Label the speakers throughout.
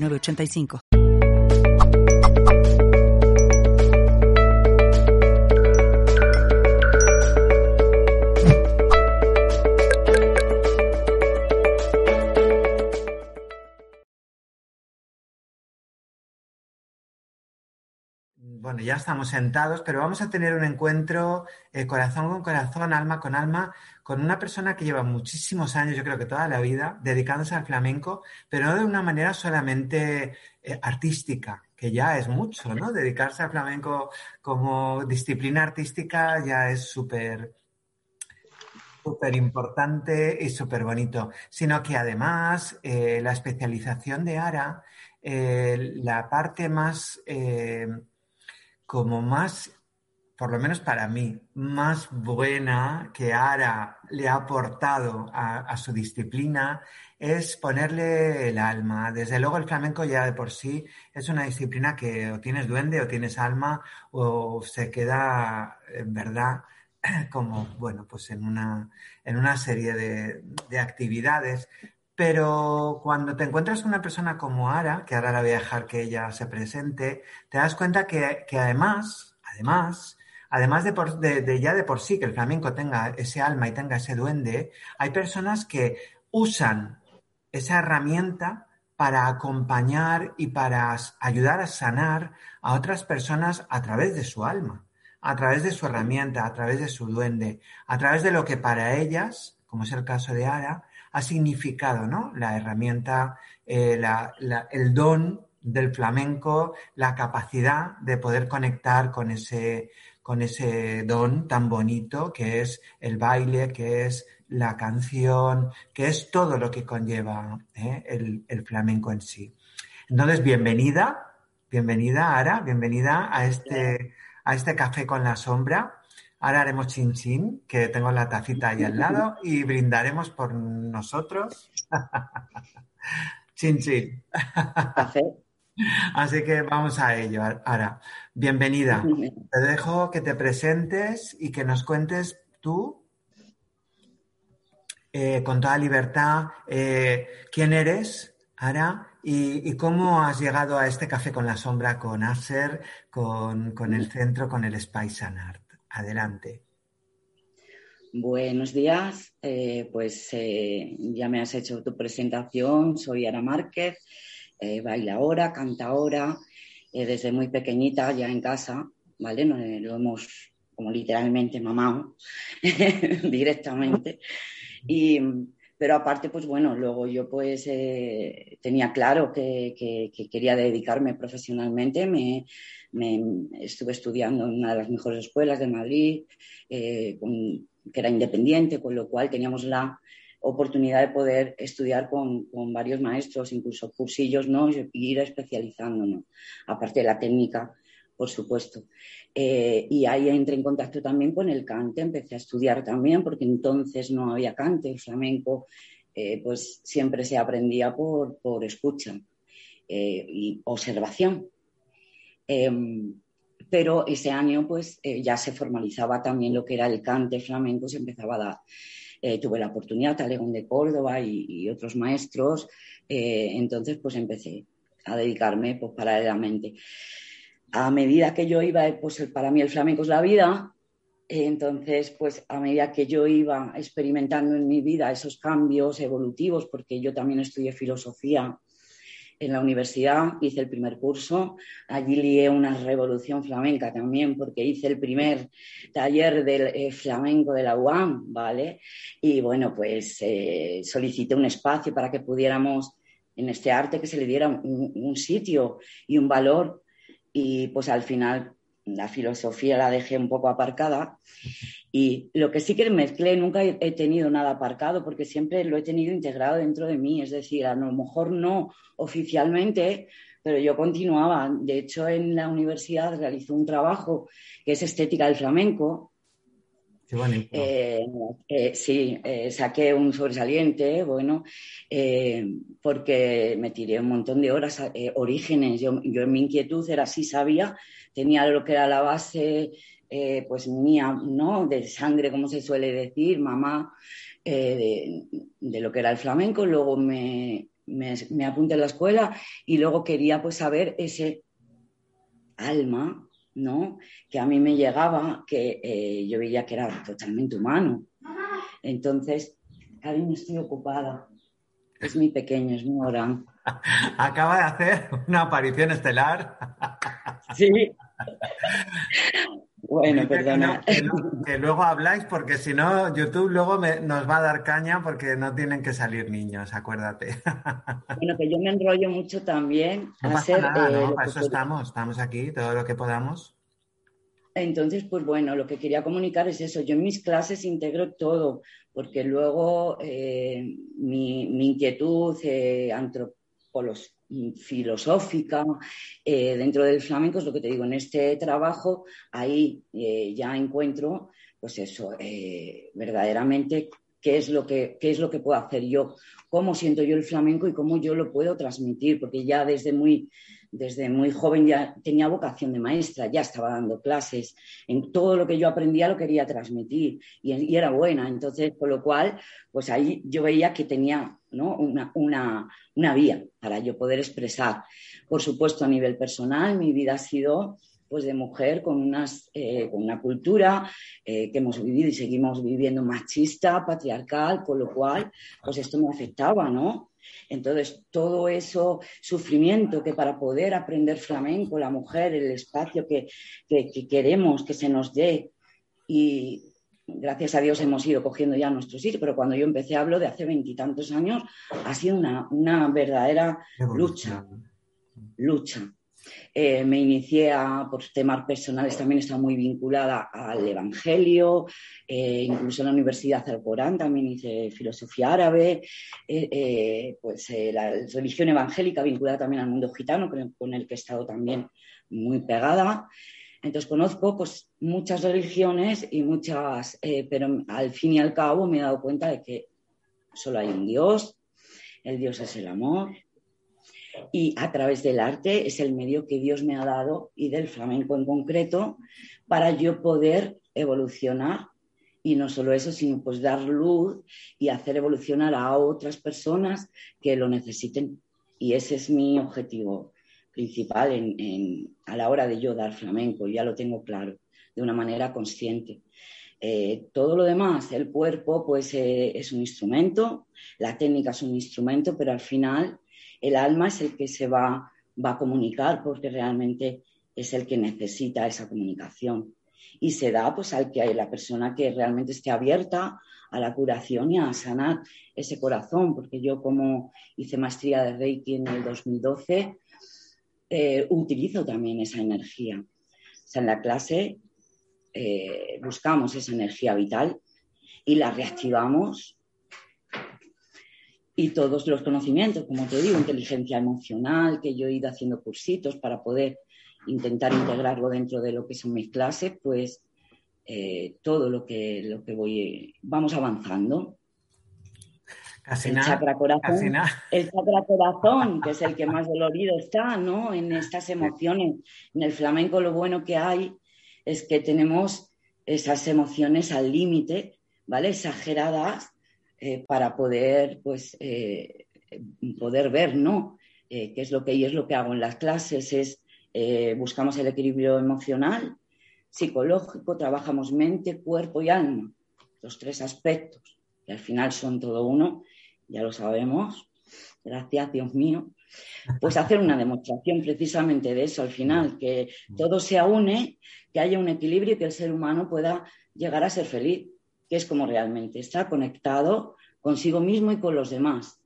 Speaker 1: 85
Speaker 2: Bueno, ya estamos sentados, pero vamos a tener un encuentro eh, corazón con corazón, alma con alma, con una persona que lleva muchísimos años, yo creo que toda la vida, dedicándose al flamenco, pero no de una manera solamente eh, artística, que ya es mucho, ¿no? Dedicarse al flamenco como disciplina artística ya es súper súper importante y súper bonito, sino que además eh, la especialización de Ara, la parte más como más, por lo menos para mí, más buena que Ara le ha aportado a, su disciplina es ponerle el alma. Desde luego el flamenco ya de por sí es una disciplina que o tienes duende o tienes alma o se queda en verdad como, bueno, pues en una, en una serie de, de actividades pero cuando te encuentras una persona como Ara, que ahora la voy a dejar que ella se presente, te das cuenta que, además, además, además de, ya de por sí que el flamenco tenga ese alma y tenga ese duende, hay personas que usan esa herramienta para acompañar y para ayudar a sanar a otras personas a través de su alma, a través de su herramienta, a través de su duende, a través de lo que para ellas, como es el caso de Ara, ha significado, ¿no? La herramienta, eh, el don del flamenco, la capacidad de poder conectar con ese, con ese don tan bonito que es el baile, que es la canción, que es todo lo que conlleva ¿eh? el, el, flamenco en sí. Entonces, bienvenida, bienvenida Ara, bienvenida a este, a este café con la sombra. Ahora haremos chin chin, que tengo la tacita ahí al lado, y brindaremos por nosotros. chin chin. Así que vamos a ello, Ara. Bienvenida. Te dejo que te presentes y que nos cuentes tú, eh, con toda libertad, eh, quién eres, Ara, y, cómo has llegado a este café con la sombra con Acer, con, con el centro, con el Spice Art. Adelante.
Speaker 3: Buenos días, eh, pues eh, ya me has hecho tu presentación, soy Ara Márquez, eh, bailaora, cantaora, desde muy pequeñita ya en casa, ¿vale? lo hemos como literalmente mamado directamente. Y, pero aparte, pues bueno, luego yo pues tenía claro que, que, quería dedicarme profesionalmente, me, me estuve estudiando en una de las mejores escuelas de Madrid, eh, que era independiente, con lo cual teníamos la oportunidad de poder estudiar con, varios maestros, incluso cursillos, ¿no? Y ir especializándonos, aparte de la técnica, por supuesto. Eh, y ahí entré en contacto también con el cante, empecé a estudiar también, porque entonces no había cante, el flamenco, eh, pues siempre se aprendía por, por escucha y observación. Em, pero ese año pues eh, ya se formalizaba también lo que era el cante flamenco, se empezaba a dar. Eh, tuve la oportunidad, Talegón de Córdoba y, otros maestros, eh, entonces pues empecé a dedicarme pues paralelamente. A medida que yo iba, pues para mí el flamenco es la vida, entonces pues a medida que yo iba experimentando en mi vida esos cambios evolutivos, porque yo también estudié filosofía, en la universidad, hice el primer curso, allí lié una revolución flamenca también, porque hice el primer taller del eh, flamenco de la UAM, ¿vale? Y bueno, pues eh, solicité un espacio para que pudiéramos en este arte que se le diera un, sitio y un valor y pues al final la filosofía la dejé un poco aparcada y lo que sí que mezclé, nunca he tenido nada aparcado porque siempre lo he tenido integrado dentro de mí, es decir, a lo mejor no oficialmente, pero yo continuaba. De hecho, en la universidad realizó un trabajo que es estética del flamenco. Eh, eh, sí, eh, saqué un sobresaliente, bueno, porque me tiré un montón de horas, orígenes. Yo, yo mi inquietud era así, sabía, tenía lo que era la base, pues mía, ¿no? De sangre, como se suele decir, mamá, de, lo que era el flamenco. Luego me, me, apunté a la escuela y luego quería pues saber ese alma, ¿no? Que a mí me llegaba, que eh, yo veía que era totalmente humano. Entonces, cariño, estoy ocupada. Es muy pequeño, es muy orán.
Speaker 2: Acaba de hacer una aparición estelar.
Speaker 3: Sí. Bueno, perdona.
Speaker 2: Que, luego habláis porque si no, YouTube luego nos va a dar caña porque no tienen que salir niños, acuérdate.
Speaker 3: Bueno, que yo me enrollo mucho también.
Speaker 2: No pasa nada, ¿no? Para eso estamos, estamos aquí, todo lo que podamos.
Speaker 3: Entonces, pues bueno, lo que quería comunicar es eso. Yo en mis clases integro todo, porque luego eh, mi, inquietud eh, antropológica filosófica eh, dentro del flamenco, es lo que te digo, en este trabajo ahí eh, ya encuentro, pues eso, eh, verdaderamente qué es, lo que, qué es lo que puedo hacer yo, cómo siento yo el flamenco y cómo yo lo puedo transmitir, porque ya desde muy desde muy joven ya tenía vocación de maestra, ya estaba dando clases, en todo lo que yo aprendía lo quería transmitir y, era buena, entonces, con lo cual, pues ahí yo veía que tenía una, una, vía para yo poder expresar. Por supuesto, a nivel personal, mi vida ha sido pues de mujer con, unas, eh, con una cultura eh, que hemos vivido y seguimos viviendo machista, patriarcal, con lo cual, pues esto me afectaba, ¿no? Entonces, todo eso sufrimiento que para poder aprender flamenco, la mujer, el espacio que, queremos que se nos dé, y gracias a Dios hemos ido cogiendo ya nuestro sitio, pero cuando yo empecé, hablo de hace veintitantos años, ha sido una, una verdadera lucha, lucha. Eh, me inicié por temas personales, también está muy vinculada al Evangelio, eh, incluso en la Universidad del Corán también hice filosofía árabe, eh, pues la religión evangélica vinculada también al mundo gitano, con el que he estado también muy pegada. Entonces conozco pues, muchas religiones y muchas, pero al fin y al cabo me he dado cuenta de que solo hay un Dios, el Dios es el amor, y a través del arte es el medio que Dios me ha dado y del flamenco en concreto para yo poder evolucionar y no solo eso, sino pues dar luz y hacer evolucionar a otras personas que lo necesiten. Y ese es mi objetivo principal a la hora de yo dar flamenco, ya lo tengo claro, de una manera consciente. Eh, todo lo demás, el cuerpo, pues eh, es un instrumento, la técnica es un instrumento, pero al final el alma es el que se va, va a comunicar porque realmente es el que necesita esa comunicación. Y se da pues al que hay la persona que realmente esté abierta a la curación y a sanar ese corazón, porque yo como hice maestría de Reiki en el 2012, eh, utilizo también esa energía. O sea, en la clase eh, buscamos esa energía vital y la reactivamos y todos los conocimientos, como te digo, inteligencia emocional, que yo he ido haciendo cursitos para poder intentar integrarlo dentro de lo que son mis clases, pues eh, todo lo que, lo que voy, vamos avanzando.
Speaker 2: Casi
Speaker 3: el
Speaker 2: nada,
Speaker 3: chakra corazón, el chakra corazón, que es el que más dolorido está, ¿no? En estas emociones. En el flamenco lo bueno que hay es que tenemos esas emociones al límite, ¿vale? Exageradas, eh, para poder, pues, eh, poder ver, ¿no? Eh, qué es lo que y es lo que hago en las clases, es buscamos el equilibrio emocional, psicológico, trabajamos mente, cuerpo y alma, los tres aspectos, que al final son todo uno, ya lo sabemos, gracias Dios mío, pues hacer una demostración precisamente de eso al final, que todo se une, que haya un equilibrio y que el ser humano pueda llegar a ser feliz que es como realmente está conectado consigo mismo y con los demás.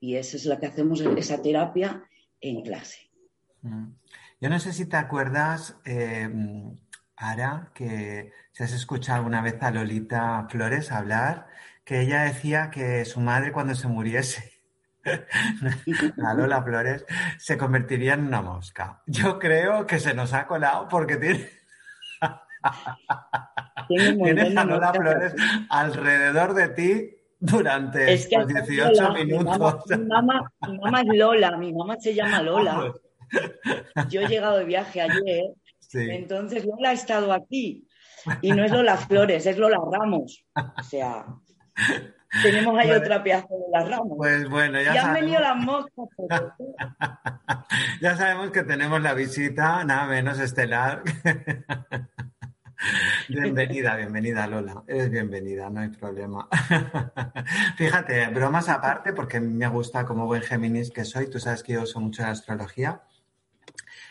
Speaker 3: Y eso es lo que hacemos, esa terapia en clase.
Speaker 2: Mm. Yo no sé si te acuerdas, eh, Ara, que si has escuchado alguna vez a Lolita Flores hablar, que ella decía que su madre cuando se muriese, a Lola Flores, se convertiría en una mosca. Yo creo que se nos ha colado porque tiene... Tienes a Lola Flores alrededor de ti durante
Speaker 3: es que
Speaker 2: 18 minutos.
Speaker 3: Mi mamá, mi, mamá, es Lola, mi mamá se llama Lola. Yo he llegado de viaje ayer, entonces Lola ha estado aquí. Y no es Lola Flores, es Lola Ramos. O sea, tenemos ahí otra pieza de las Ramos.
Speaker 2: Pues bueno, ya,
Speaker 3: ya han venido las moscas.
Speaker 2: ya sabemos que tenemos la visita, nada menos estelar. Bienvenida, bienvenida Lola. Eres bienvenida, no hay problema. Fíjate, bromas aparte, porque me gusta como buen Géminis que soy, tú sabes que yo uso mucho la astrología.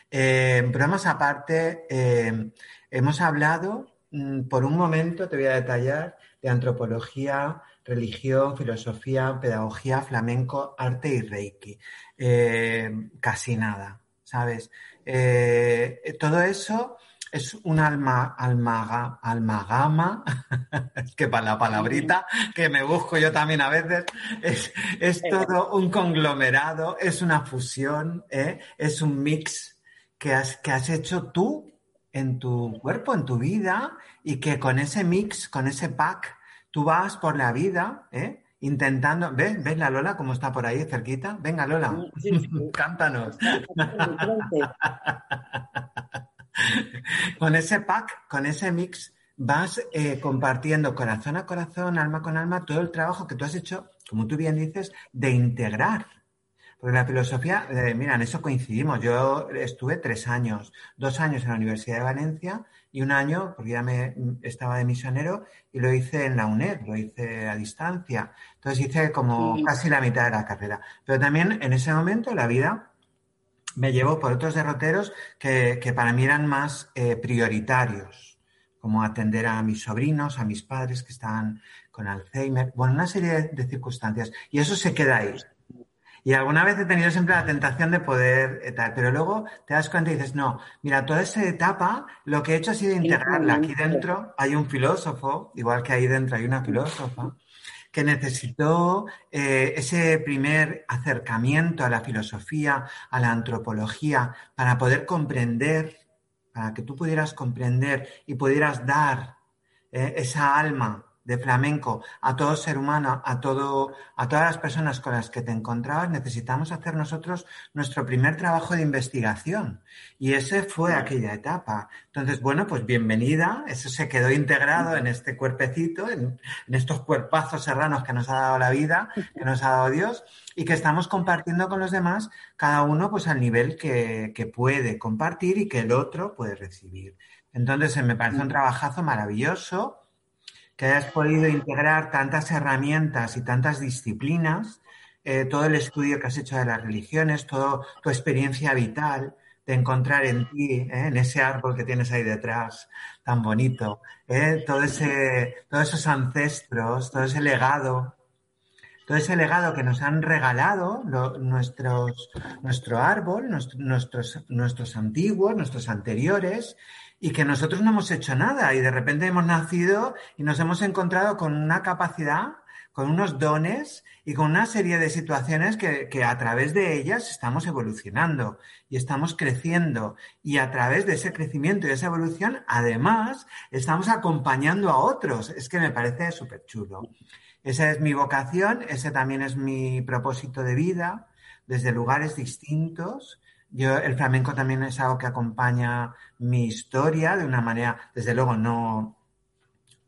Speaker 2: Eh, bromas aparte, eh, hemos hablado, mm, por un momento te voy a detallar, de antropología, religión, filosofía, pedagogía, flamenco, arte y reiki. Eh, casi nada, ¿sabes? todo eso es un alma, almaga, almagama, es que para la palabrita que me busco yo también a veces, es, todo un conglomerado, es una fusión, ¿eh? es un mix que has, que has hecho tú en tu cuerpo, en tu vida, y que con ese mix, con ese pack, tú vas por la vida, ¿eh? intentando. ¿Ves? ¿Ves la Lola cómo está por ahí cerquita? Venga, Lola, cántanos. con ese pack, con ese mix, vas eh, compartiendo corazón a corazón, alma con alma, todo el trabajo que tú has hecho, como tú bien dices, de integrar. Porque la filosofía, eh, mira, en eso coincidimos. Yo estuve tres años, dos años en la Universidad de Valencia y un año, porque ya me estaba de misionero, y lo hice en la UNED, lo hice a distancia. Entonces hice como casi la mitad de la carrera. Pero también en ese momento la vida me llevo por otros derroteros que, para mí eran más eh, prioritarios, como atender a mis sobrinos, a mis padres que estaban con Alzheimer, bueno, una serie de, circunstancias. Y eso se queda ahí. Y alguna vez he tenido siempre la tentación de poder, eh, tal, pero luego te das cuenta y dices, no, mira, toda esa etapa lo que he hecho ha sido integrarla. Aquí dentro hay un filósofo, igual que ahí dentro hay una filósofa, que necesitó eh, ese primer acercamiento a la filosofía, a la antropología, para poder comprender, para que tú pudieras comprender y pudieras dar eh, esa alma de flamenco a todo ser humano, a, todo, a todas las personas con las que te encontrabas, necesitamos hacer nosotros nuestro primer trabajo de investigación. Y ese fue aquella etapa. Entonces, bueno, pues bienvenida. Eso se quedó integrado en este cuerpecito, en, estos cuerpazos serranos que nos ha dado la vida, que nos ha dado Dios, y que estamos compartiendo con los demás, cada uno pues al nivel que, que puede compartir y que el otro puede recibir. Entonces, me parece un trabajazo maravilloso que hayas podido integrar tantas herramientas y tantas disciplinas, eh, todo el estudio que has hecho de las religiones, toda tu experiencia vital, de encontrar en ti, eh, en ese árbol que tienes ahí detrás, tan bonito, eh, todo ese, todos esos ancestros, todo ese legado, todo ese legado que nos han regalado nuestros, nuestro árbol, nuestros, nuestros antiguos, nuestros anteriores, y que nosotros no hemos hecho nada y de repente hemos nacido y nos hemos encontrado con una capacidad, con unos dones y con una serie de situaciones que, que, a través de ellas estamos evolucionando y estamos creciendo y a través de ese crecimiento y esa evolución además estamos acompañando a otros. Es que me parece súper chulo. Esa es mi vocación, ese también es mi propósito de vida desde lugares distintos yo, el flamenco también es algo que acompaña mi historia de una manera, desde luego, no,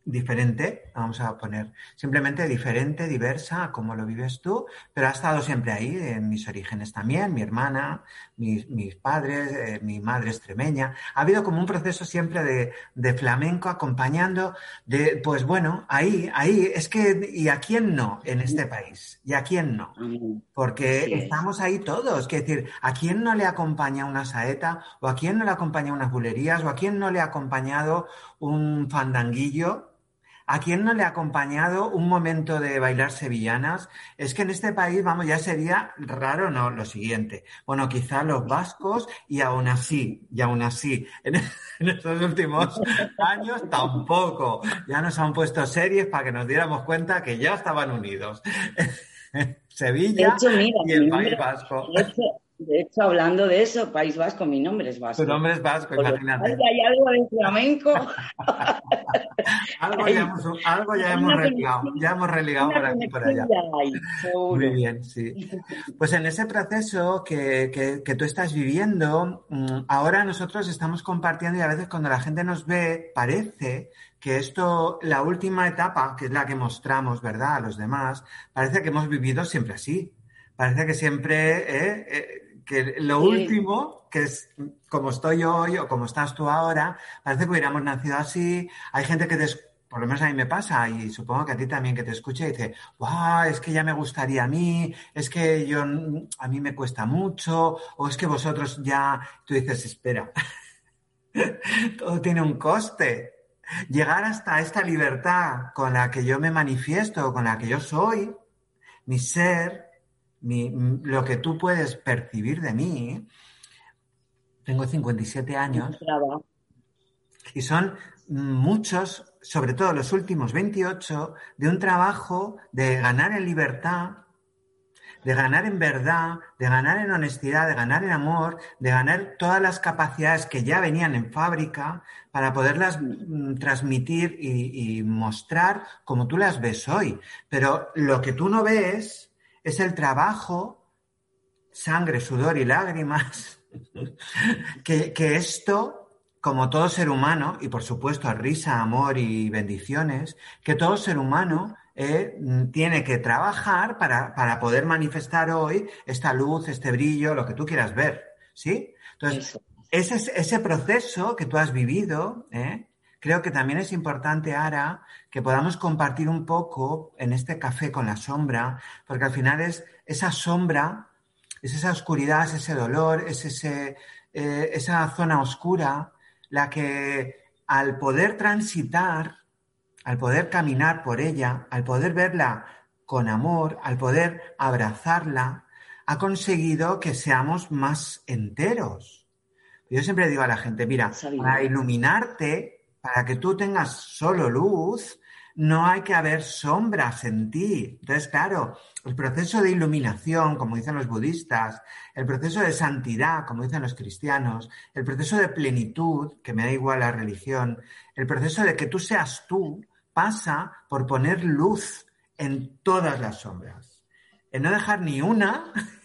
Speaker 2: diferente, vamos a poner simplemente diferente, diversa, como lo vives tú, pero ha estado siempre ahí, en mis orígenes también, mi hermana, mis, padres, eh, mi madre extremeña. Ha habido como un proceso siempre de, de, flamenco acompañando, de, pues bueno, ahí, ahí, es que, ¿y a quién no en este país? ¿Y a quién no? Porque estamos ahí todos, que decir, ¿a quién no le acompaña una saeta? ¿O a quién no le acompaña unas bulerías? ¿O a quién no le ha acompañado un fandanguillo? ¿A quién no le ha acompañado un momento de bailar sevillanas? Es que en este país, vamos, ya sería raro, no, lo siguiente. Bueno, quizá los vascos y aún así, y aún así, en, estos últimos años tampoco. Ya nos han puesto series para que nos diéramos cuenta que ya estaban unidos. Sevilla y el País Vasco.
Speaker 3: De hecho, hablando de eso, País Vasco, mi nombre es Vasco.
Speaker 2: Tu nombre es Vasco, imagínate.
Speaker 3: Hay algo de flamenco.
Speaker 2: algo, ya hemos, algo ya hemos religado, ya hemos religado por aquí por allá. Muy bien, sí. Pues en ese proceso que, que, que, tú estás viviendo, mm, ahora nosotros estamos compartiendo y a veces cuando la gente nos ve, parece que esto, la última etapa, que es la que mostramos, ¿verdad?, a los demás, parece que hemos vivido siempre así. Parece que siempre eh, eh que lo último, que es como estoy yo hoy o como estás tú ahora, parece que hubiéramos nacido así. Hay gente que, por lo menos a mí me pasa, y supongo que a ti también, que te escucha y dice, wow, es que ya me gustaría a mí, es que yo, a mí me cuesta mucho, o es que vosotros ya, tú dices, espera, todo tiene un coste. Llegar hasta esta libertad con la que yo me manifiesto, con la que yo soy, mi ser, lo que tú puedes percibir de mí, tengo 57 años. Y son muchos, sobre todo los últimos 28, de un trabajo de ganar en libertad, de ganar en verdad, de ganar en honestidad, de ganar en amor, de ganar todas las capacidades que ya venían en fábrica para poderlas mm, transmitir y, y mostrar como tú las ves hoy. Pero lo que tú no ves es el trabajo, sangre, sudor y lágrimas, que, esto, como todo ser humano, y por supuesto risa, amor y bendiciones, que todo ser humano eh, tiene que trabajar para, para, poder manifestar hoy esta luz, este brillo, lo que tú quieras ver, ¿sí? Entonces, ese, ese proceso que tú has vivido, ¿eh? Creo que también es importante, Ara, que podamos compartir un poco en este café con la sombra, porque al final es esa sombra, es esa oscuridad, es ese dolor, es ese, eh, esa zona oscura, la que al poder transitar, al poder caminar por ella, al poder verla con amor, al poder abrazarla, ha conseguido que seamos más enteros. Yo siempre digo a la gente, mira, para iluminarte para que tú tengas solo luz, no hay que haber sombras en ti. Entonces, claro, el proceso de iluminación, como dicen los budistas, el proceso de santidad, como dicen los cristianos, el proceso de plenitud, que me da igual la religión, el proceso de que tú seas tú, pasa por poner luz en todas las sombras. En no dejar ni una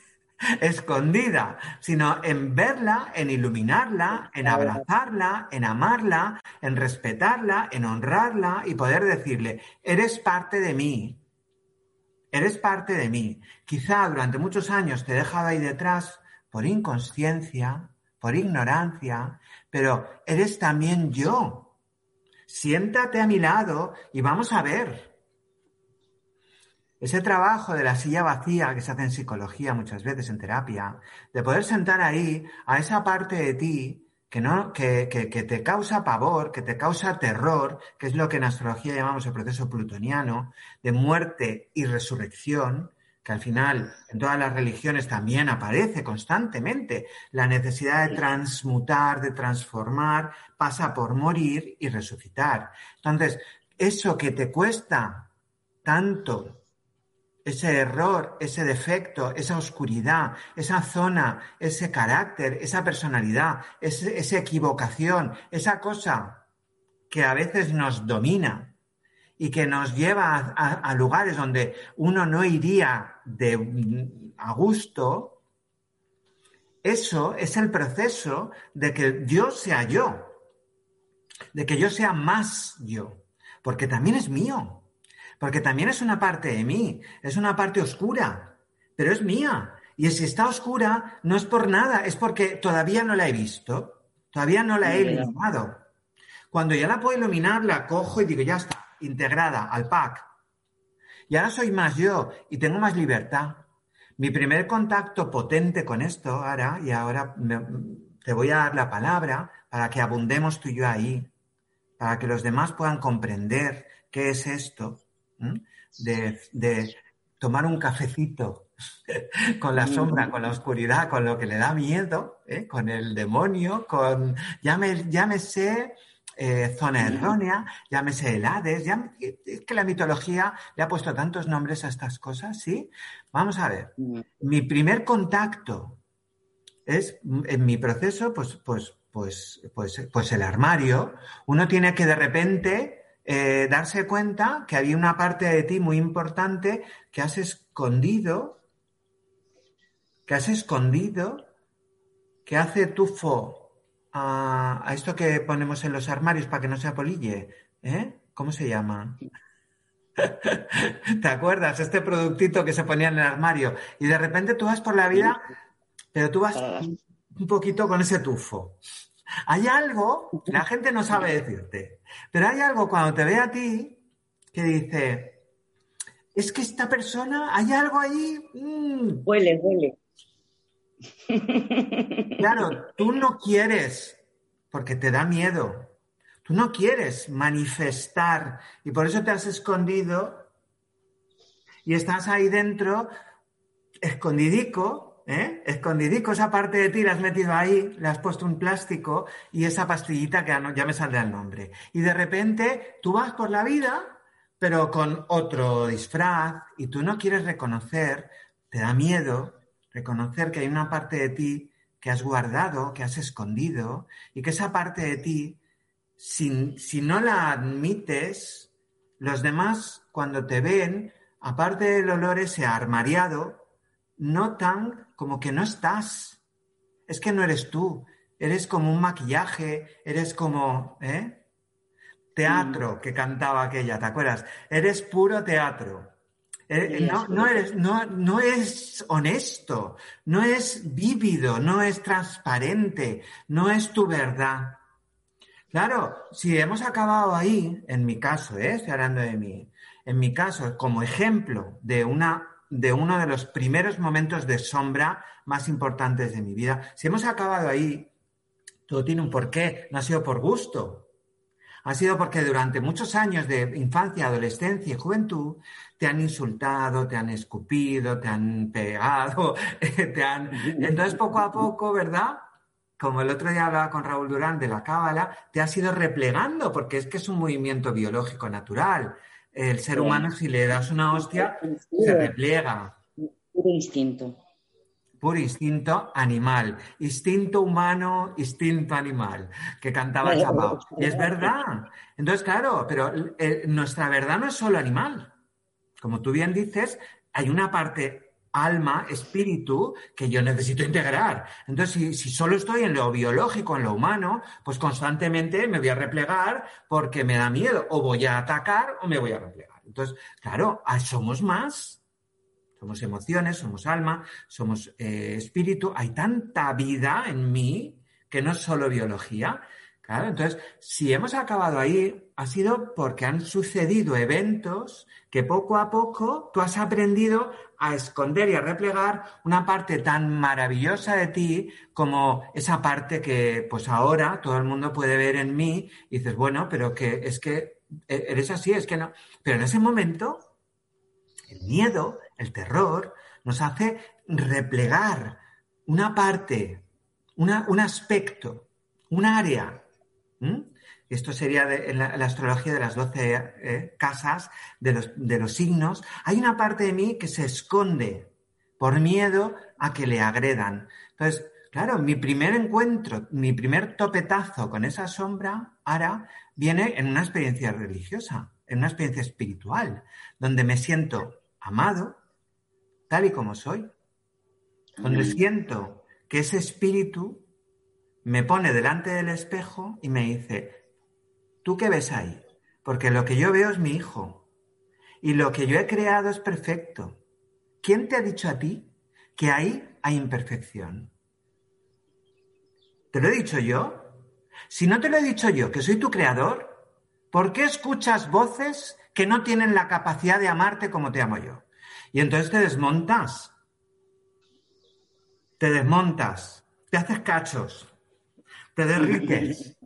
Speaker 2: escondida, sino en verla, en iluminarla, en abrazarla, en amarla, en respetarla, en honrarla y poder decirle, eres parte de mí, eres parte de mí. Quizá durante muchos años te he dejado ahí detrás por inconsciencia, por ignorancia, pero eres también yo. Siéntate a mi lado y vamos a ver ese trabajo de la silla vacía que se hace en psicología muchas veces, en terapia, de poder sentar ahí a esa parte de ti que, no, que, que, te causa pavor, que te causa terror, que es lo que en astrología llamamos el proceso plutoniano, de muerte y resurrección, que al final en todas las religiones también aparece constantemente. La necesidad de transmutar, de transformar, pasa por morir y resucitar. Entonces, eso que te cuesta tanto ese error, ese defecto, esa oscuridad, esa zona, ese carácter, esa personalidad, esa equivocación, esa cosa que a veces nos domina y que nos lleva a, lugares donde uno no iría de, a gusto, eso es el proceso de que yo sea yo, de que yo sea más yo, porque también es mío porque también es una parte de mí, es una parte oscura, pero es mía. Y si está oscura, no es por nada, es porque todavía no la he visto, todavía no la he iluminado. Cuando ya la puedo iluminar, la cojo y digo, ya está, integrada al pack. Y ahora soy más yo y tengo más libertad. Mi primer contacto potente con esto, ahora, y ahora te voy a dar la palabra para que abundemos tú y yo ahí, para que los demás puedan comprender qué es esto de, tomar un cafecito con la sombra, con la oscuridad, con lo que le da miedo, ¿eh? con el demonio, con, llámese eh, zona errónea, llámese el Hades, es que la mitología le ha puesto tantos nombres a estas cosas, ¿sí? Vamos a ver, mi primer contacto es, en mi proceso, pues, pues, pues, pues, pues el armario, uno tiene que de repente eh, darse cuenta que había una parte de ti muy importante que has escondido, que has escondido, que hace tufo a, esto que ponemos en los armarios para que no se apolille. ¿eh? ¿Cómo se llama? ¿Te acuerdas? Este productito que se ponía en el armario. Y de repente tú vas por la vida, pero tú vas un poquito con ese tufo. Hay algo, la gente no sabe decirte, pero hay algo cuando te ve a ti que dice, es que esta persona, hay algo ahí.
Speaker 3: Mm". Huele, huele.
Speaker 2: Claro, tú no quieres, porque te da miedo. Tú no quieres manifestar y por eso te has escondido y estás ahí dentro, escondidico, ¿eh? escondidico, esa parte de ti la has metido ahí, le has puesto un plástico y esa pastillita que ya me saldrá el nombre. Y de repente tú vas por la vida, pero con otro disfraz y tú no quieres reconocer, te da miedo reconocer que hay una parte de ti que has guardado, que has escondido y que esa parte de ti, si, si no la admites, los demás cuando te ven, aparte del olor ese armariado, notan como que no estás. Es que no eres tú. Eres como un maquillaje, eres como, ¿eh? Teatro mm. que cantaba aquella, ¿te acuerdas? Eres puro teatro. Eh, no, no, eres, no, no es honesto, no es vívido, no es transparente, no es tu verdad. Claro, si hemos acabado ahí, en mi caso, ¿eh? estoy hablando de mí, en mi caso, como ejemplo de una de uno de los primeros momentos de sombra más importantes de mi vida. Si hemos acabado ahí, todo tiene un porqué, no ha sido por gusto. Ha sido porque durante muchos años de infancia, adolescencia y juventud te han insultado, te han escupido, te han pegado, te han... Entonces, poco a poco, ¿verdad? Como el otro día hablaba con Raúl Durán de la Cábala, te has ido replegando, porque es que es un movimiento biológico natural. El ser humano, si le das una hostia, se repliega.
Speaker 3: Puro instinto.
Speaker 2: Puro instinto animal. Instinto humano, instinto animal, que cantaba Chapao. Y es verdad. Entonces, claro, pero eh, nuestra verdad no es solo animal. Como tú bien dices, hay una parte alma, espíritu, que yo necesito integrar. Entonces, si, solo estoy en lo biológico, en lo humano, pues constantemente me voy a replegar porque me da miedo, o voy a atacar o me voy a replegar. Entonces, claro, ah, somos más. Somos emociones, somos alma, somos eh, espíritu. Hay tanta vida en mí que no es solo biología. Claro, entonces, si hemos acabado ahí, ha sido porque han sucedido eventos que poco a poco tú has aprendido a esconder y a replegar una parte tan maravillosa de ti como esa parte que pues ahora todo el mundo puede ver en mí y dices, bueno, pero que es que e, eres así, es que no. Pero en ese momento, el miedo, el terror, nos hace replegar una parte, un aspecto, un área. Esto sería de, la, astrología de las doce eh, casas, de los, de los signos. Hay una parte de mí que se esconde por miedo a que le agredan. Entonces, claro, mi primer encuentro, mi primer topetazo con esa sombra, ahora, viene en una experiencia religiosa, en una experiencia espiritual, donde me siento amado, tal y como soy, donde siento que ese espíritu me pone delante del espejo y me dice, ¿Tú qué ves ahí? Porque lo que yo veo es mi hijo. Y lo que yo he creado es perfecto. ¿Quién te ha dicho a ti que ahí hay imperfección? ¿Te lo he dicho yo? Si no te lo he dicho yo, que soy tu creador, ¿por qué escuchas voces que no tienen la capacidad de amarte como te amo yo? Y entonces te desmontas. Te desmontas. Te haces cachos. Te derrites.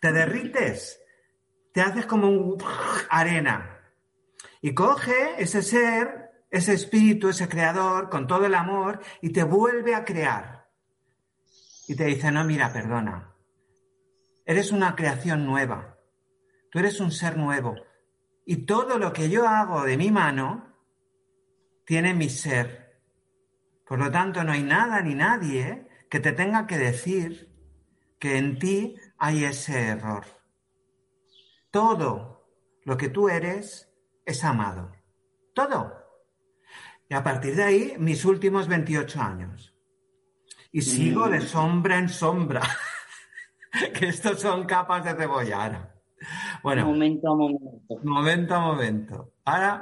Speaker 2: Te derrites te haces como un arena. Y coge ese ser, ese espíritu, ese creador, con todo el amor, y te vuelve a crear. Y te dice, no, mira, perdona. Eres una creación nueva. Tú eres un ser nuevo. Y todo lo que yo hago de mi mano tiene mi ser. Por lo tanto, no hay nada ni nadie que te tenga que decir que en ti hay ese error. Todo lo que tú eres es amado. Todo. Y a partir de ahí, mis últimos 28 años. Y sigo de sombra en sombra. que estos son capas de cebollar. Bueno.
Speaker 3: Momento a momento.
Speaker 2: Momento a momento. Ahora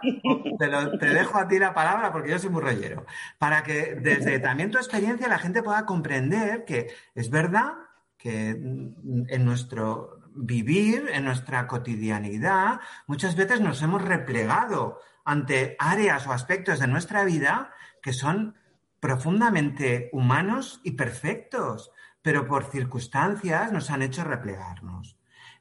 Speaker 2: te, dejo a ti la palabra porque yo soy muy reyero. Para que desde también tu experiencia la gente pueda comprender que es verdad que en nuestro vivir, en nuestra cotidianidad, muchas veces nos hemos replegado ante áreas o aspectos de nuestra vida que son profundamente humanos y perfectos, pero por circunstancias nos han hecho replegarnos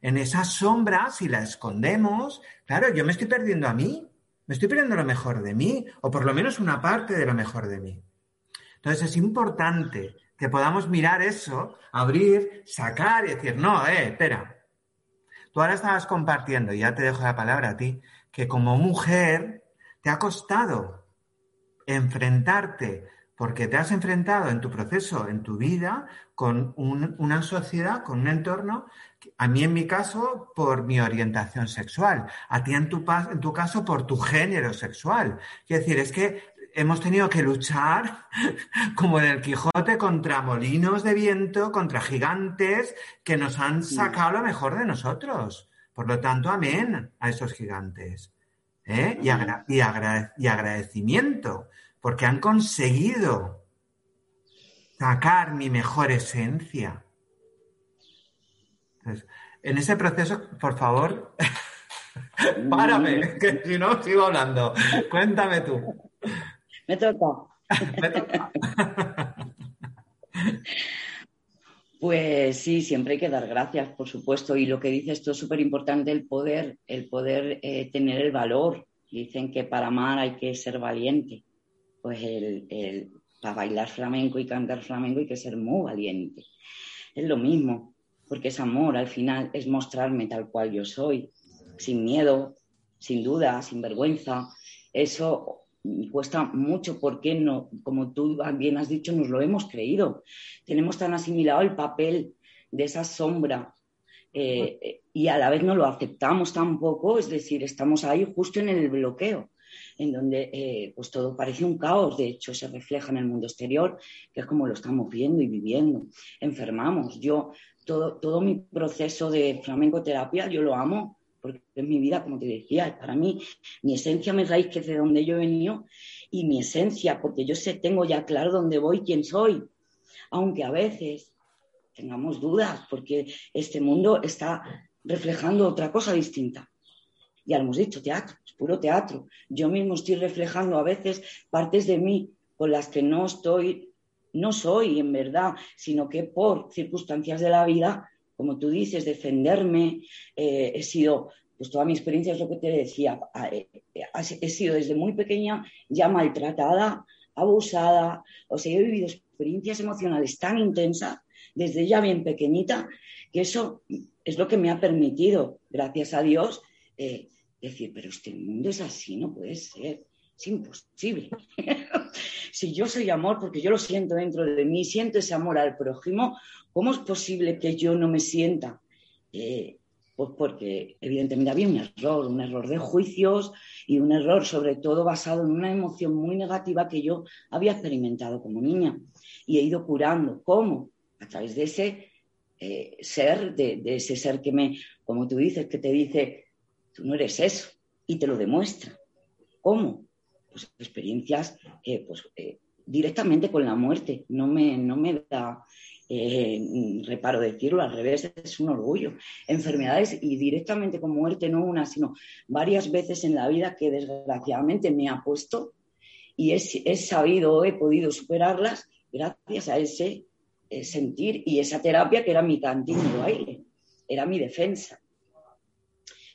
Speaker 2: en esa sombra, si la escondemos, claro, yo me estoy perdiendo a mí, me estoy perdiendo lo mejor de mí, o por lo menos una parte de lo mejor de mí. Entonces es importante que podamos mirar eso, abrir, sacar y decir, no, eh, espera. Tú ahora estabas compartiendo, y ya te dejo la palabra a ti, que como mujer te ha costado enfrentarte porque te has enfrentado en tu proceso, en tu vida, con una sociedad, con un entorno, a mí en mi caso, por mi orientación sexual, a ti en tu, caso, por tu género sexual. Es decir, es que hemos tenido que luchar, como en el Quijote, contra molinos de viento, contra gigantes que nos han sacado lo mejor de nosotros. Por lo tanto, amén a esos gigantes. ¿eh? Y, y agradecimiento porque han conseguido sacar mi mejor esencia. Entonces, en ese proceso, por favor, párame, que si no sigo hablando. Cuéntame tú.
Speaker 3: Me toca. Me toca. Pues sí, siempre hay que dar gracias, por supuesto. Y lo que dice esto es súper importante, el poder, el poder eh, tener el valor. Dicen que para amar hay que ser valiente pues el, para bailar flamenco y cantar flamenco hay que ser muy valiente. Es lo mismo, porque es amor, al final es mostrarme tal cual yo soy, sin miedo, sin duda, sin vergüenza. Eso cuesta mucho porque no, como tú bien has dicho, nos lo hemos creído. Tenemos tan asimilado el papel de esa sombra eh, y a la vez no lo aceptamos tampoco, es decir, estamos ahí justo en el bloqueo en donde eh, pues todo parece un caos, de hecho se refleja en el mundo exterior, que es como lo estamos viendo y viviendo. Enfermamos. Yo, todo, todo mi proceso de flamenco terapia, yo lo amo, porque es mi vida, como te decía, para mí. Mi esencia, me raíz, que es de donde yo he venido, y mi esencia, porque yo sé, tengo ya claro dónde voy, quién soy, aunque a veces tengamos dudas, porque este mundo está reflejando otra cosa distinta. Ya lo hemos dicho, teatro, es puro teatro. Yo mismo estoy reflejando a veces partes de mí con las que no estoy, no soy en verdad, sino que por circunstancias de la vida, como tú dices, defenderme, eh, he sido, pues toda mi experiencia es lo que te decía, eh, he sido desde muy pequeña ya maltratada, abusada, o sea, he vivido experiencias emocionales tan intensas desde ya bien pequeñita, que eso es lo que me ha permitido, gracias a Dios, eh, decir, pero este mundo es así, no puede ser, es imposible. si yo soy amor, porque yo lo siento dentro de mí, siento ese amor al prójimo, ¿cómo es posible que yo no me sienta? Eh, pues porque evidentemente había un error, un error de juicios y un error sobre todo basado en una emoción muy negativa que yo había experimentado como niña y he ido curando. ¿Cómo? A través de ese eh, ser, de, ese ser que me, como tú dices, que te dice, Tú no eres eso y te lo demuestra. ¿Cómo? Pues experiencias pues, eh, directamente con la muerte. No me, no me da eh, reparo decirlo, al revés, es un orgullo. Enfermedades y directamente con muerte, no una, sino varias veces en la vida que desgraciadamente me ha puesto y he, he sabido, he podido superarlas gracias a ese eh, sentir y esa terapia que era mi cantín de baile, era mi defensa.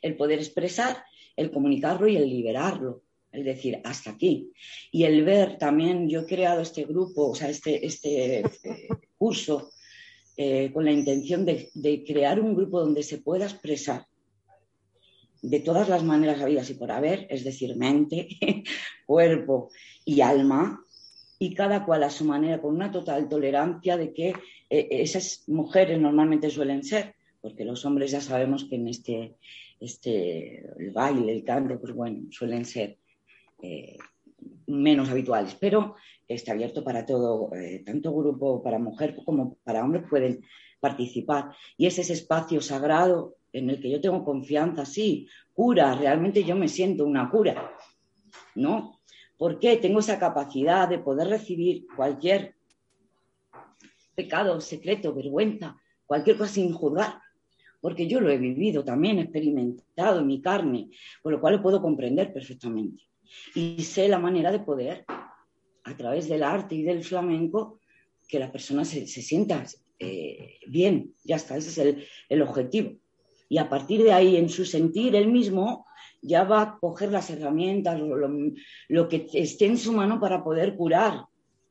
Speaker 3: el poder expresar, el comunicarlo y el liberarlo. Es decir, hasta aquí. Y el ver también, yo he creado este grupo, o sea, este, este eh, curso, eh, con la intención de, crear un grupo donde se pueda expresar de todas las maneras habidas y por haber, es decir, mente, cuerpo y alma, y cada cual a su manera, con una total tolerancia de que eh, esas mujeres normalmente suelen ser, porque los hombres ya sabemos que en este, este el baile, el canto, pues bueno, suelen ser eh, menos habituales, pero está abierto para todo, eh, tanto grupo para mujer como para hombres pueden participar. Y es ese espacio sagrado en el que yo tengo confianza, sí, cura, realmente yo me siento una cura, ¿no? Porque tengo esa capacidad de poder recibir cualquier pecado, secreto, vergüenza, cualquier cosa sin juzgar, porque yo lo he vivido también, experimentado en mi carne, con lo cual lo puedo comprender perfectamente. Y sé la manera de poder, a través del arte y del flamenco, que la persona se, sienta eh, bien, ya está, ese es el, objetivo. Y a partir de ahí, en su sentir, él mismo ya va a coger las herramientas, lo, que esté en su mano para poder curar,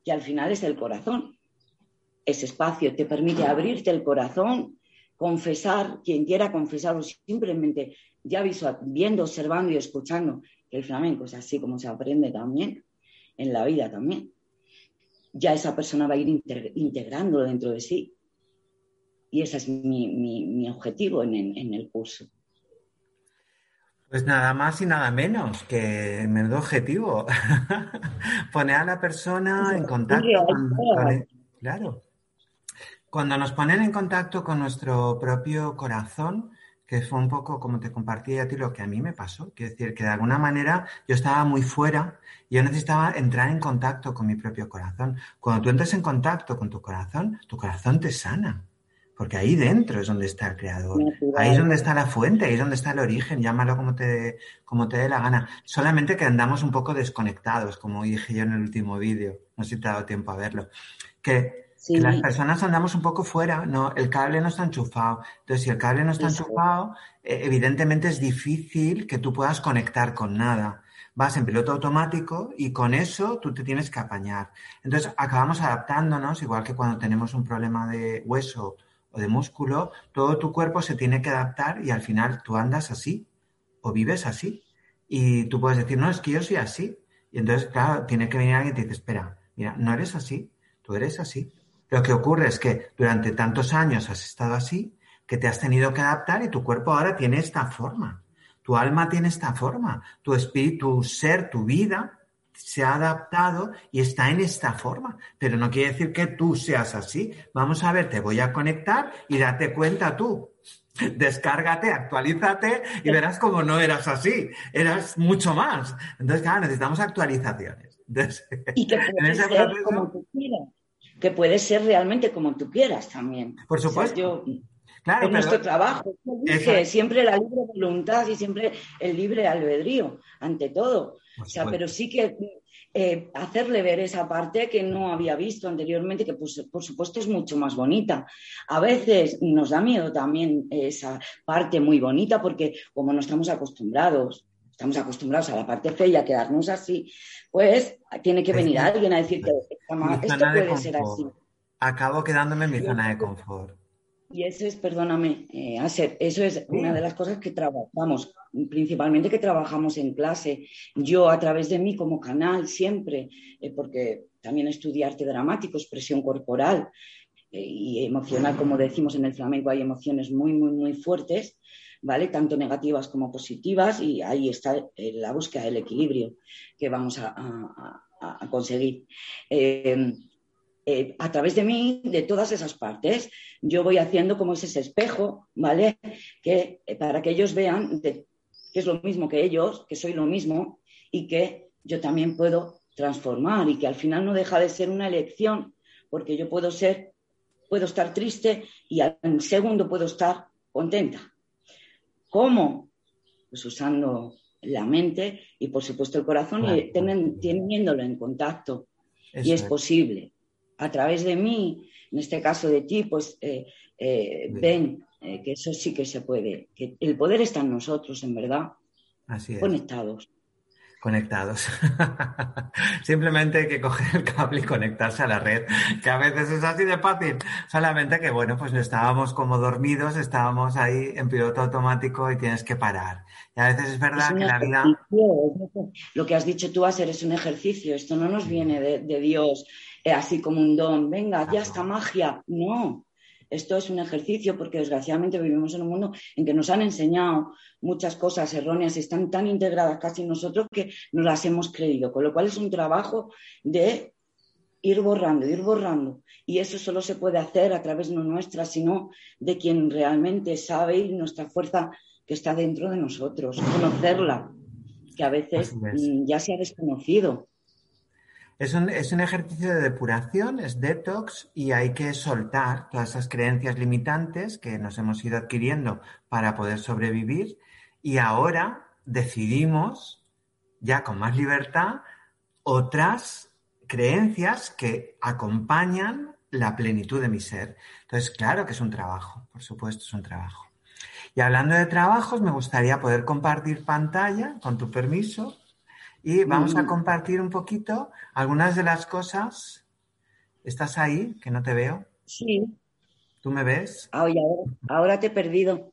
Speaker 3: que al final es el corazón. Ese espacio te permite abrirte el corazón, confesar, quien quiera confesarlo, simplemente ya viendo, observando y escuchando que el flamenco es así como se aprende también, en la vida también. Ya esa persona va a ir integrándolo dentro de sí. Y ese es mi, objetivo en, en el curso.
Speaker 2: Pues nada más y nada menos que menudo objetivo. Poner a la persona en contacto con, Claro. Cuando nos ponen en contacto con nuestro propio corazón, que fue un poco como te compartí a ti lo que a mí me pasó. Quiero decir que de alguna manera yo estaba muy fuera y yo necesitaba entrar en contacto con mi propio corazón. Cuando tú entras en contacto con tu corazón, tu corazón te sana. Porque ahí dentro es donde está el creador. Ahí es donde está la fuente, ahí es donde está el origen, llámalo como te, como te dé la gana. Solamente que andamos un poco desconectados, como dije yo en el último vídeo. No sé si te ha dado tiempo a verlo. Que, las personas andamos un poco fuera, no, el cable no está enchufado. Entonces, si el cable no está enchufado, eh, evidentemente es difícil que tú puedas conectar con nada vas en piloto automático y con eso tú te tienes que apañar. Entonces acabamos adaptándonos, igual que cuando tenemos un problema de hueso o de músculo, todo tu cuerpo se tiene que adaptar y al final tú andas así o vives así. Y tú puedes decir, no, es que yo soy así. Y entonces, claro, tiene que venir alguien y te dice, espera, mira, no eres así, tú eres así. Lo que ocurre es que durante tantos años has estado así, que te has tenido que adaptar y tu cuerpo ahora tiene esta forma. Tu alma tiene esta forma. Tu espíritu, tu ser, tu vida se ha adaptado y está en esta forma. Pero no quiere decir que tú seas así. Vamos a ver, te voy a conectar y date cuenta tú. Descárgate, actualízate y verás como no eras así, eras mucho más. Entonces, claro, necesitamos actualizaciones.
Speaker 3: y que puede ser como tú quieras. Que puede ser realmente como tú quieras también.
Speaker 2: Por supuesto.
Speaker 3: claro, en nuestro trabajo. siempre la libre voluntad y siempre el libre albedrío, ante todo. O sea, pero sí que eh, hacerle ver esa parte que no había visto anteriormente, que pues, por supuesto es mucho más bonita. A veces nos da miedo también esa parte muy bonita porque como no estamos acostumbrados, estamos acostumbrados a la parte fea, a quedarnos así, pues tiene que venir alguien a decir que esto puede ser así.
Speaker 2: Acabo quedándome en mi zona de confort.
Speaker 3: Y eso es, perdóname, eh, eso es una de las cosas que trabajamos, principalmente que trabajamos en clase. Yo a través de mí como canal siempre, eh, porque también estudié arte dramático, expresión corporal eh, y emocional, como decimos en el flamenco, hay emociones muy, muy, muy fuertes, ¿vale? Tanto negativas como positivas y ahí está la búsqueda del equilibrio que vamos a, conseguir. Eh, a través de mí, de todas esas partes, yo voy haciendo como ese espejo, ¿vale? Que eh, para que ellos vean que es lo mismo que ellos, que soy lo mismo y que yo también puedo transformar y que al final no deja de ser una elección, porque yo puedo ser, puedo estar triste y al segundo puedo estar contenta. ¿Cómo? Pues usando la mente y por supuesto el corazón y teniéndolo en contacto. y es posible a través de mí, en este caso de ti, pues eh, eh, ven eh, que eso sí que se puede, que el poder está en nosotros, en verdad,
Speaker 2: Así es.
Speaker 3: conectados.
Speaker 2: Conectados. Simplemente hay que coger el cable y conectarse a la red, que a veces es así de fácil. Solamente que, bueno, pues estábamos como dormidos, estábamos ahí en piloto automático y tienes que parar. Y a veces es verdad que la vida...
Speaker 3: Lo que has dicho tú, hacer es un ejercicio. Esto no nos viene de, de Dios eh, así como un don. Venga, ya está magia. No. Esto es un ejercicio porque desgraciadamente vivimos en un mundo en que nos han enseñado muchas cosas erróneas y están tan integradas casi en nosotros que nos las hemos creído. Con lo cual es un trabajo de ir borrando, ir borrando. Y eso solo se puede hacer a través no nuestra, sino de quien realmente sabe y nuestra fuerza que está dentro de nosotros, conocerla, que a veces mm, ya se ha desconocido.
Speaker 2: Es un, es un, ejercicio de depuración, es detox y hay que soltar todas esas creencias limitantes que nos hemos ido adquiriendo para poder sobrevivir y ahora decidimos ya con más libertad otras creencias que acompañan la plenitud de mi ser. Entonces, claro que es un trabajo, por supuesto, es un trabajo. Y hablando de trabajos, me gustaría poder compartir pantalla, con tu permiso, y vamos a compartir un poquito algunas de las cosas. ¿Estás ahí? Que no te veo.
Speaker 3: Sí.
Speaker 2: ¿Tú me ves?
Speaker 3: ahora, ahora te he perdido.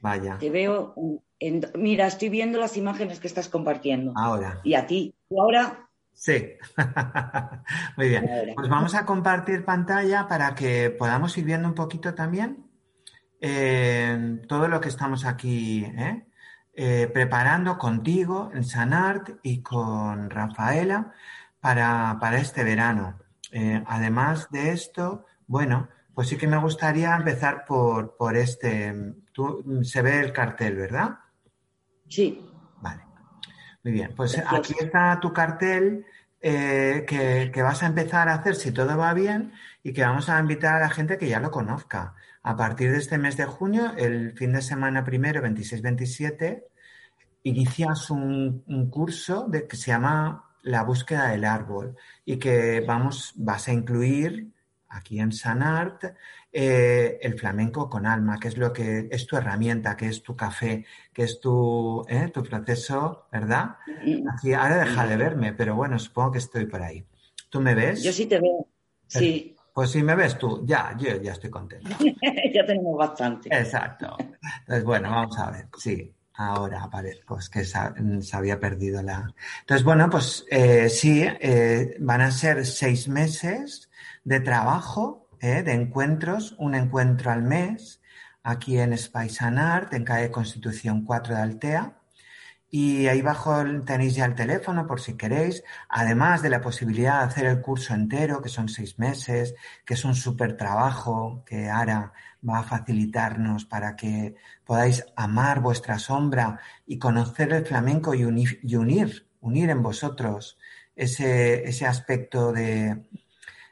Speaker 2: Vaya.
Speaker 3: Te veo. En, mira, estoy viendo las imágenes que estás compartiendo.
Speaker 2: Ahora.
Speaker 3: Y a ti. ¿Tú ahora?
Speaker 2: Sí. Muy bien. Pues vamos a compartir pantalla para que podamos ir viendo un poquito también eh, todo lo que estamos aquí. ¿eh? Eh, preparando contigo en Sanart y con Rafaela para, este verano. Eh, además de esto, bueno, pues sí que me gustaría empezar por, por este. Tú, se ve el cartel, ¿verdad?
Speaker 3: Sí.
Speaker 2: Vale. Muy bien. Pues aquí está tu cartel eh, que, que, vas a empezar a hacer si todo va bien y que vamos a invitar a la gente que ya lo conozca. A partir de este mes de junio, el fin de semana primero, 26-27, inicias un, curso de, que se llama La búsqueda del árbol y que vamos, vas a incluir aquí en Sanart eh, el flamenco con alma, que es lo que es tu herramienta, que es tu café, que es tu, eh, tu proceso, ¿verdad? Aquí, ahora deja de verme, pero bueno, supongo que estoy por ahí. ¿Tú me ves?
Speaker 3: Yo sí te veo. Sí.
Speaker 2: Pues si me ves tú, ya, yo ya estoy contento.
Speaker 3: ya tenemos bastante.
Speaker 2: Exacto. Entonces, bueno, vamos a ver. Sí, ahora aparezco, es que se, había perdido la... Entonces, bueno, pues eh, sí, eh, van a ser seis meses de trabajo, eh, de encuentros, un encuentro al mes, aquí en Spice Art, en calle Constitución 4 de Altea. Y ahí abajo tenéis ya el teléfono por si queréis, además de la posibilidad de hacer el curso entero, que son seis meses, que es un súper trabajo que Ara va a facilitarnos para que podáis amar vuestra sombra y conocer el flamenco y unir, unir, unir en vosotros ese, ese aspecto de,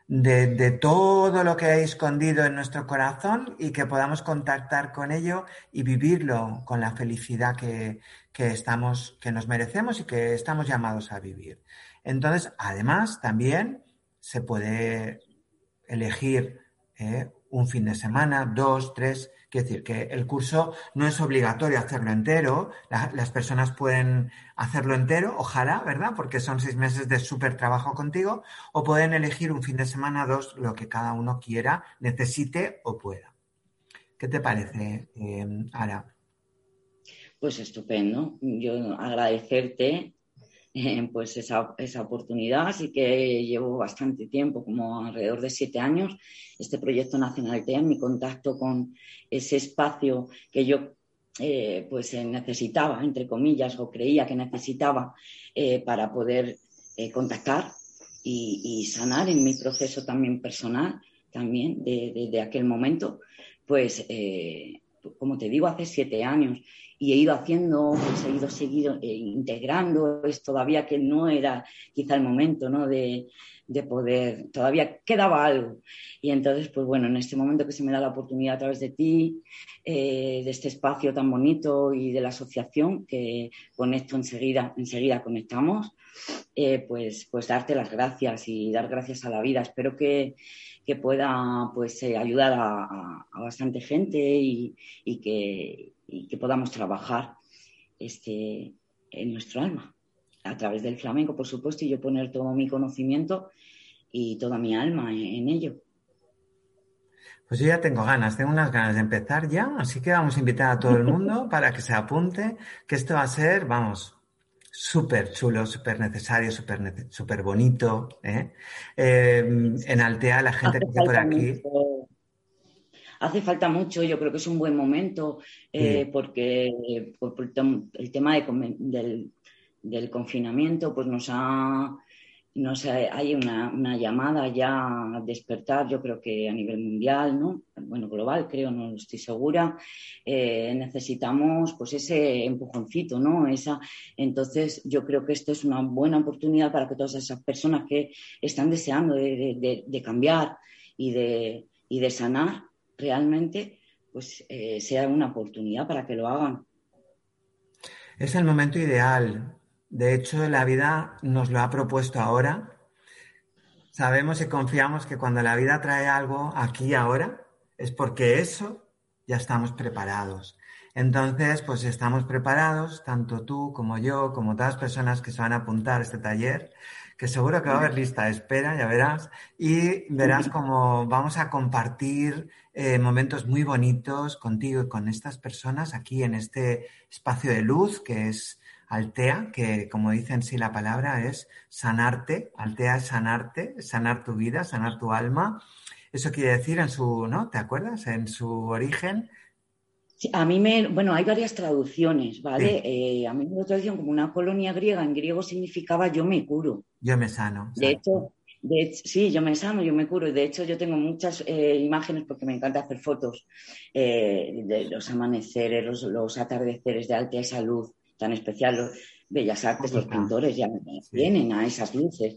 Speaker 2: de, todo lo que hay escondido en nuestro corazón y que podamos contactar con ello y vivirlo con la felicidad que, estamos, que nos merecemos y que estamos llamados a vivir. Entonces, además, también se puede elegir eh, un fin de semana, dos, tres, Quiero decir que el curso no es obligatorio hacerlo entero, las personas pueden hacerlo entero, ojalá, ¿verdad? Porque son seis meses de súper trabajo contigo, o pueden elegir un fin de semana, dos, lo que cada uno quiera, necesite o pueda. ¿Qué te parece, eh, Ara?
Speaker 3: Pues estupendo. Yo agradecerte pues esa, esa, oportunidad. Así que llevo bastante tiempo, como alrededor de siete años, este proyecto Nacional TEA, mi contacto con ese espacio que yo eh, pues eh, necesitaba, entre comillas, o creía que necesitaba eh, para poder contactar y, sanar en mi proceso también personal, también de, de aquel momento, pues como te digo, hace siete años y he ido haciendo, pues he ido seguido, eh, integrando, es todavía que no era quizá el momento ¿no? de, de, poder, todavía quedaba algo. Y entonces, pues bueno, en este momento que se me da la oportunidad a través de ti, eh, de este espacio tan bonito y de la asociación que conecto enseguida, enseguida conectamos, eh, pues, pues darte las gracias y dar gracias a la vida. Espero que, que pueda pues ayudar a, bastante gente y, que, que, podamos trabajar este, en nuestro alma a través del flamenco, por supuesto, y yo poner todo mi conocimiento y toda mi alma en ello.
Speaker 2: Pues yo ya tengo ganas, tengo unas ganas de empezar ya, así que vamos a invitar a todo el mundo para que se apunte, que esto va a ser, vamos, súper chulo, súper necesario, súper super bonito. ¿eh? Em, en Altea, la gente que está por aquí.
Speaker 3: Hace falta mucho, yo creo que es un buen momento, eh, porque por, el tema del, del, confinamiento pues nos ha no sé, hay una, llamada ya a despertar, yo creo que a nivel mundial, ¿no? Bueno, global, creo, no estoy segura. Eh, necesitamos pues ese empujoncito, ¿no? Esa, entonces, yo creo que esto es una buena oportunidad para que todas esas personas que están deseando de, cambiar y de, y de sanar realmente, pues eh, sea una oportunidad para que lo hagan.
Speaker 2: Es el momento ideal de hecho, la vida nos lo ha propuesto ahora. Sabemos y confiamos que cuando la vida trae algo aquí y ahora, es porque eso ya estamos preparados. Entonces, pues estamos preparados, tanto tú como yo, como todas las personas que se van a apuntar a este taller, que seguro que va a haber lista de espera, ya verás, y verás cómo vamos a compartir eh, momentos muy bonitos contigo y con estas personas aquí en este espacio de luz que es Altea, que como dicen sí la palabra es sanarte, Altea es sanarte, sanar tu vida, sanar tu alma. Eso quiere decir en su, ¿no? ¿Te acuerdas? En su origen.
Speaker 3: Sí, a mí me, bueno, hay varias traducciones, ¿vale? Eh, a mí me lo traducción como una colonia griega, en griego significaba yo me curo.
Speaker 2: Yo me sano.
Speaker 3: De hecho, de sí, yo me sano, yo me curo. Y de hecho, yo tengo muchas eh, imágenes porque me encanta hacer fotos eh, de los amaneceres, los, los, atardeceres de alta salud tan especial. Los Bellas Artes, los pintores ya vienen a esas luces.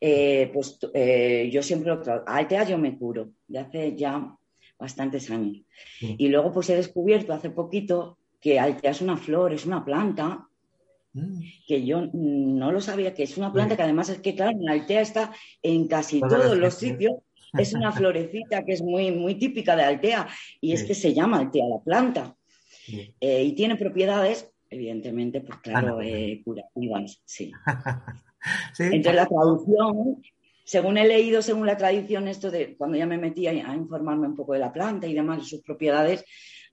Speaker 3: Eh, pues yo siempre lo Altea yo me curo, de hace ya bastantes años. Y luego pues he descubierto hace poquito que Altea es una flor, es una planta. Que yo no lo sabía, que es una planta que además es que, claro, en Altea está en casi todos los sitios. Es una florecita que es muy, muy típica de Altea y es que se llama Altea la planta. Eh, y tiene propiedades evidentemente, pues claro, eh, curativas, sí. Entonces la traducción, según he leído, según la tradición, esto de cuando ya me metí a, informarme un poco de la planta y demás, de sus propiedades,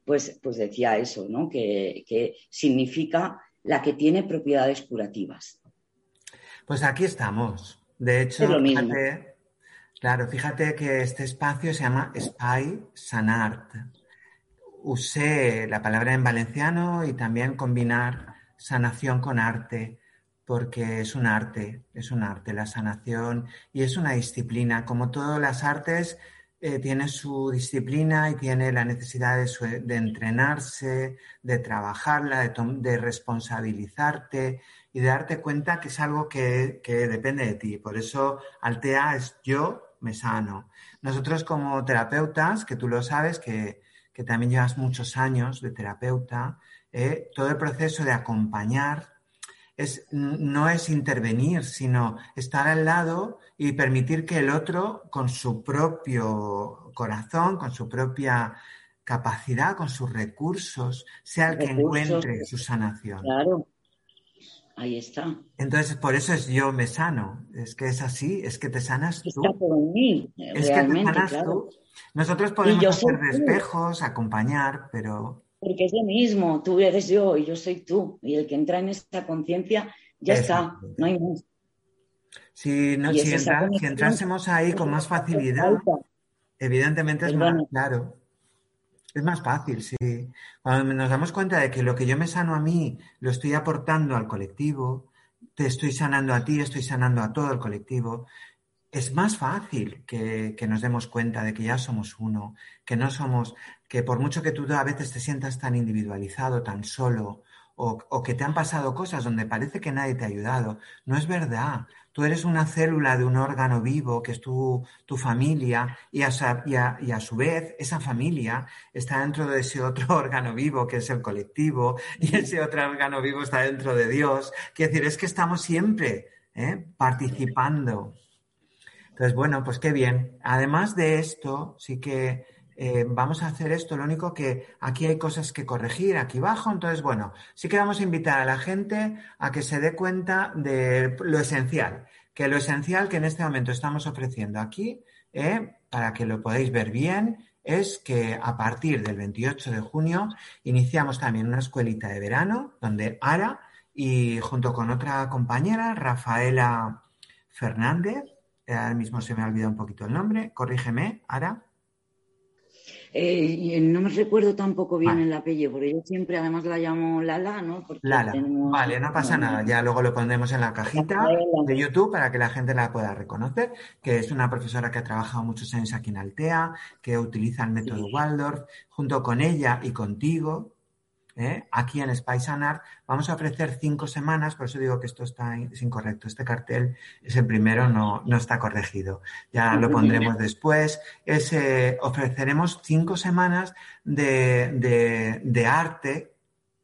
Speaker 3: pues, pues decía eso, ¿no? Que, significa la que tiene propiedades curativas.
Speaker 2: Pues aquí estamos. De hecho, fíjate, claro, fíjate que este espacio se llama Spy Sanart usé la palabra en valenciano y también combinar sanación con arte, porque es un arte, es un arte la sanación y es una disciplina. Como todas las artes, eh, tiene su disciplina y tiene la necesidad de, entrenarse, de trabajarla, de, responsabilizarte y de darte cuenta que es algo que, depende de ti. Por eso Altea es yo me sano. Nosotros como terapeutas, que tú lo sabes, que que también llevas muchos años de terapeuta, eh, todo el proceso de acompañar es, no es intervenir, sino estar al lado y permitir que el otro, con su propio corazón, con su propia capacidad, con sus recursos, sea el que encuentre su sanación.
Speaker 3: Claro. Ahí está.
Speaker 2: Entonces, por eso es yo me sano. Es que es así, es que te sanas tú.
Speaker 3: Está por mí,
Speaker 2: es que te sanas tú. Nosotros podemos hacer espejos, acompañar, pero...
Speaker 3: Porque es lo mismo, tú eres yo y yo soy tú. Y el que entra en esta conciencia ya está, no hay más.
Speaker 2: Si, no, si, entrásemos ahí con más facilidad, evidentemente es más claro. Es más fácil, sí. Cuando nos damos cuenta de que lo que yo me sano a mí lo estoy aportando al colectivo, te estoy sanando a ti, estoy sanando a todo el colectivo, es más fácil que, nos demos cuenta de que ya somos uno, que no somos, que por mucho que tú a veces te sientas tan individualizado, tan solo, o, que te han pasado cosas donde parece que nadie te ha ayudado, no es verdad. Tú eres una célula de un órgano vivo que es tu, tu familia y a, y, y a, su vez esa familia está dentro de ese otro órgano vivo que es el colectivo y ese otro órgano vivo está dentro de Dios. Quiere decir, es que estamos siempre ¿eh? participando entonces, bueno, pues qué bien. Además de esto, sí que eh, vamos a hacer esto, lo único que aquí hay cosas que corregir aquí abajo, entonces bueno, sí que vamos a invitar a la gente a que se dé cuenta de lo esencial, que lo esencial que en este momento estamos ofreciendo aquí, eh, para que lo podáis ver bien, es que a partir del 28 de junio iniciamos también una escuelita de verano donde Ara y junto con otra compañera, Rafaela Fernández, ahora mismo se me ha olvidado un poquito el nombre, corrígeme, Ara.
Speaker 3: Eh, no me recuerdo tampoco bien el apellido, porque yo siempre además la llamo Lala, ¿no?
Speaker 2: Lala. Vale, no pasa nada. Ya luego lo pondremos en la cajita de YouTube para que la gente la pueda reconocer, que es una profesora que ha trabajado muchos años aquí en Altea, que utiliza el método Waldorf. Junto con ella y contigo, ¿eh? Aquí en Spice Art vamos a ofrecer cinco semanas, por eso digo que esto está es incorrecto. Este cartel es el primero, no, no está corregido. Ya lo pondremos después. ofreceremos cinco semanas de, de, arte,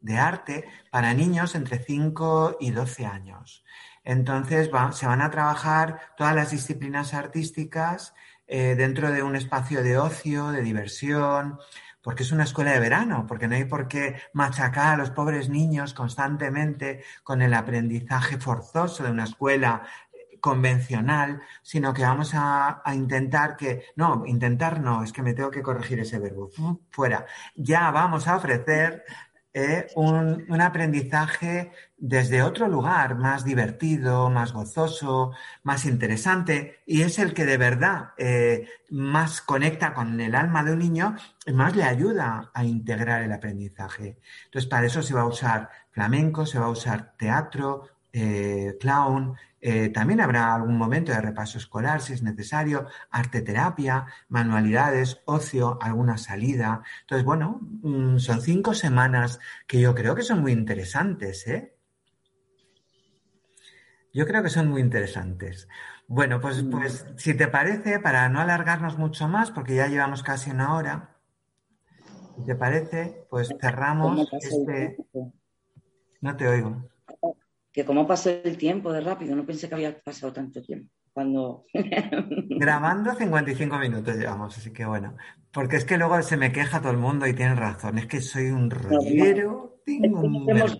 Speaker 2: de arte para niños entre 5 y 12 años. Entonces se van a trabajar todas las disciplinas artísticas eh, dentro de un espacio de ocio, de diversión, porque es una escuela de verano, porque no hay por qué machacar a los pobres niños constantemente con el aprendizaje forzoso de una escuela eh, convencional, sino que vamos a, intentar que, no, intentar no, es que me tengo que corregir ese verbo, fuera, ya vamos a ofrecer eh, un, aprendizaje desde otro lugar, más divertido, más gozoso, más interesante, y es el que de verdad eh, más conecta con el alma de un niño y más le ayuda a integrar el aprendizaje. Entonces, para eso se va a usar flamenco, se va a usar teatro, eh, clown, eh, también habrá algún momento de repaso escolar si es necesario, arte terapia, manualidades, ocio, alguna salida. Entonces, bueno, mm, son cinco semanas que yo creo que son muy interesantes, ¿eh? Yo creo que son muy interesantes. Bueno, pues, mm. pues si te parece, para no alargarnos mucho más, porque ya llevamos casi una hora, si te parece, pues cerramos este... No te oigo
Speaker 3: que como pasó el tiempo de rápido, no pensé que había pasado tanto tiempo. Cuando...
Speaker 2: Grabando 55 minutos llevamos, así que bueno. Porque es que luego se me queja todo el mundo y tienen razón. Es que soy un rollero, tengo un
Speaker 3: Hemos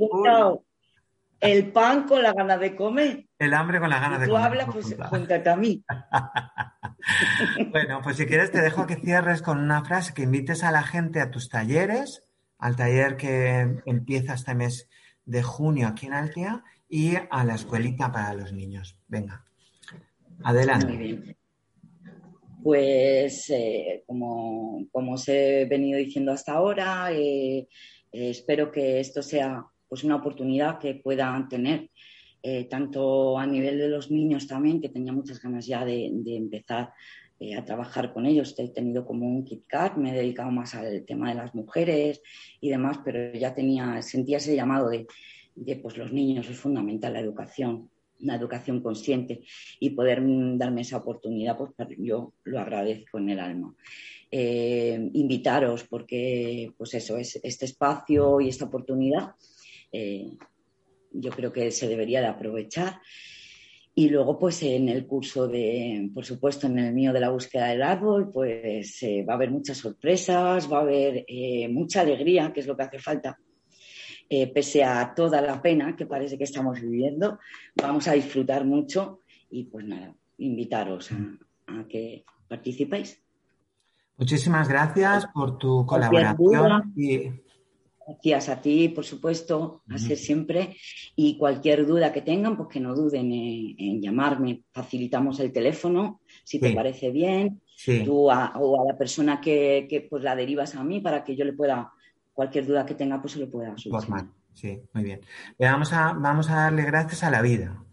Speaker 3: el pan con la gana de comer.
Speaker 2: El hambre con la gana de
Speaker 3: comer. Tú hablas, pues cuéntate a mí.
Speaker 2: bueno, pues si quieres te dejo que cierres con una frase que invites a la gente a tus talleres, al taller que empieza este mes de junio aquí en Altea y a la escuelita para los niños. Venga, adelante. Muy bien.
Speaker 3: Pues eh, como, os he venido diciendo hasta ahora, eh, eh, espero que esto sea pues una oportunidad que puedan tener tanto a nivel de los niños también, que tenía muchas ganas ya de, empezar a trabajar con ellos. He tenido como un KitKat, me he dedicado más al tema de las mujeres y demás, pero ya tenía, sentía ese llamado de, de pues, los niños es fundamental la educación, una educación consciente y poder darme esa oportunidad, pues yo lo agradezco en el alma. Eh, invitaros porque, pues eso, es este espacio y esta oportunidad eh, yo creo que se debería de aprovechar. Y luego, pues en el curso de, por supuesto, en el mío de la búsqueda del árbol, pues eh, va a haber muchas sorpresas, va a haber mucha alegría, que es lo que hace falta eh, pese a toda la pena que parece que estamos viviendo, vamos a disfrutar mucho y pues nada, invitaros a, que participéis.
Speaker 2: Muchísimas gracias por tu colaboración.
Speaker 3: Gracias a ti, por supuesto, a ser siempre. Y cualquier duda que tengan, pues que no duden en, llamarme. Facilitamos el teléfono, si te parece bien. Tú o a la persona que, que, pues la derivas a mí para que yo le pueda cualquier duda que tenga, pues se lo pueda
Speaker 2: solucionar. Sí, muy bien. Vamos a, vamos a darle gracias a la vida,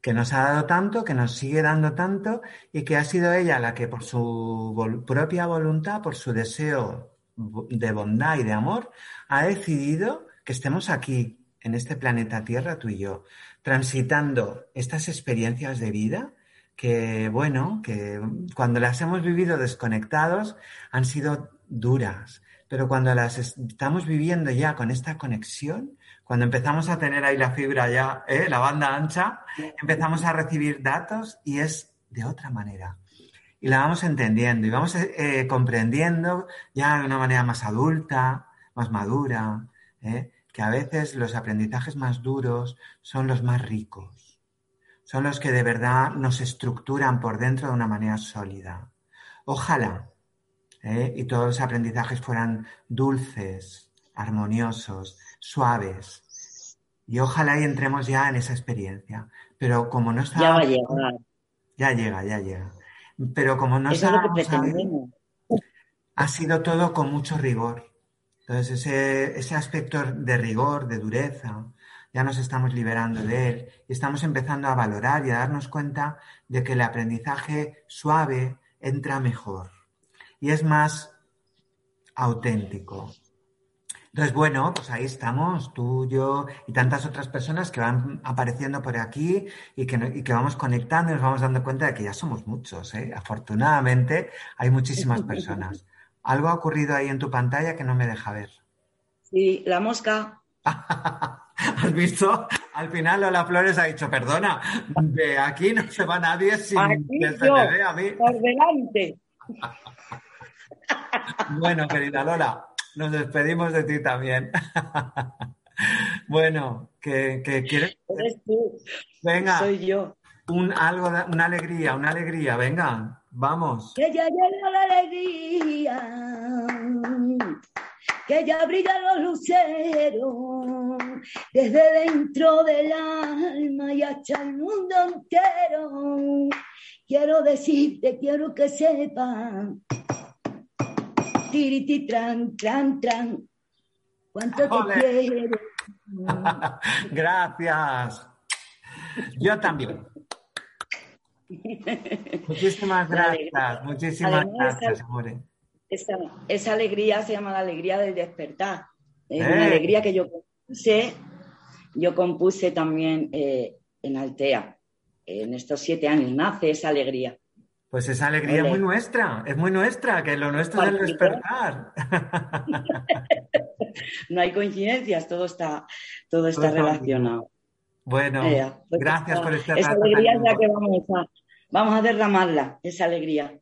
Speaker 2: que nos ha dado tanto, que nos sigue dando tanto y que ha sido ella la que por su propia voluntad, por su deseo de bondad y de amor, ha decidido que estemos aquí, en este planeta Tierra, tú y yo, transitando estas experiencias de vida que, bueno, que cuando las hemos vivido desconectados han sido duras, pero cuando las estamos viviendo ya con esta conexión, cuando empezamos a tener ahí la fibra ya, ¿eh? la banda ancha, empezamos a recibir datos y es de otra manera. Y la vamos entendiendo y vamos eh, comprendiendo ya de una manera más adulta, más madura, ¿eh? que a veces los aprendizajes más duros son los más ricos, son los que de verdad nos estructuran por dentro de una manera sólida. Ojalá ¿eh? y todos los aprendizajes fueran dulces, armoniosos, suaves. Y ojalá y entremos ya en esa experiencia. Pero como no está...
Speaker 3: Ya va a llegar.
Speaker 2: Ya llega, ya llega. Pero como no estábamos ha sido todo con mucho rigor. Entonces, ese, ese aspecto de rigor, de dureza, ya nos estamos liberando de él y estamos empezando a valorar y a darnos cuenta de que el aprendizaje suave entra mejor y es más auténtico. Entonces, bueno, pues ahí estamos, tú, yo y tantas otras personas que van apareciendo por aquí y que, que vamos conectando y nos vamos dando cuenta de que ya somos muchos. ¿eh? Afortunadamente, hay muchísimas personas. Algo ha ocurrido ahí en tu pantalla que no me deja ver.
Speaker 3: Sí, la mosca.
Speaker 2: ¿Has visto? Al final Lola Flores ha dicho, perdona, de aquí no se va nadie sin que se me vea a mí.
Speaker 3: Por delante.
Speaker 2: Bueno, querida Lola, nos despedimos de ti también. bueno, que, quieres.
Speaker 3: Eres tú.
Speaker 2: Venga.
Speaker 3: Soy yo.
Speaker 2: Un, algo, una alegría, una alegría, venga, vamos.
Speaker 3: Que ya llega la alegría, que ya brillan los luceros desde dentro del alma y hasta el mundo entero. Quiero decirte, quiero que sepan tiriti, tran, tran, tran. ¿Cuánto te quiero?
Speaker 2: Gracias. Yo también. Muchísimas gracias, muchísimas gracias, amore.
Speaker 3: Esa, alegría se llama la alegría del despertar. Es una eh. alegría que yo compuse, yo compuse también eh, en Altea. En estos siete años nace esa alegría.
Speaker 2: Pues esa alegría es muy nuestra, es muy nuestra, que lo nuestro es el despertar.
Speaker 3: no hay coincidencias, todo está, todo está relacionado.
Speaker 2: Bueno, pues gracias por este
Speaker 3: Esa alegría es la que vamos a, vamos a derramarla, esa alegría.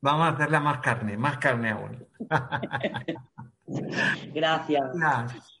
Speaker 2: Vamos a hacerla más carne, más carne aún.
Speaker 3: gracias.
Speaker 2: gracias.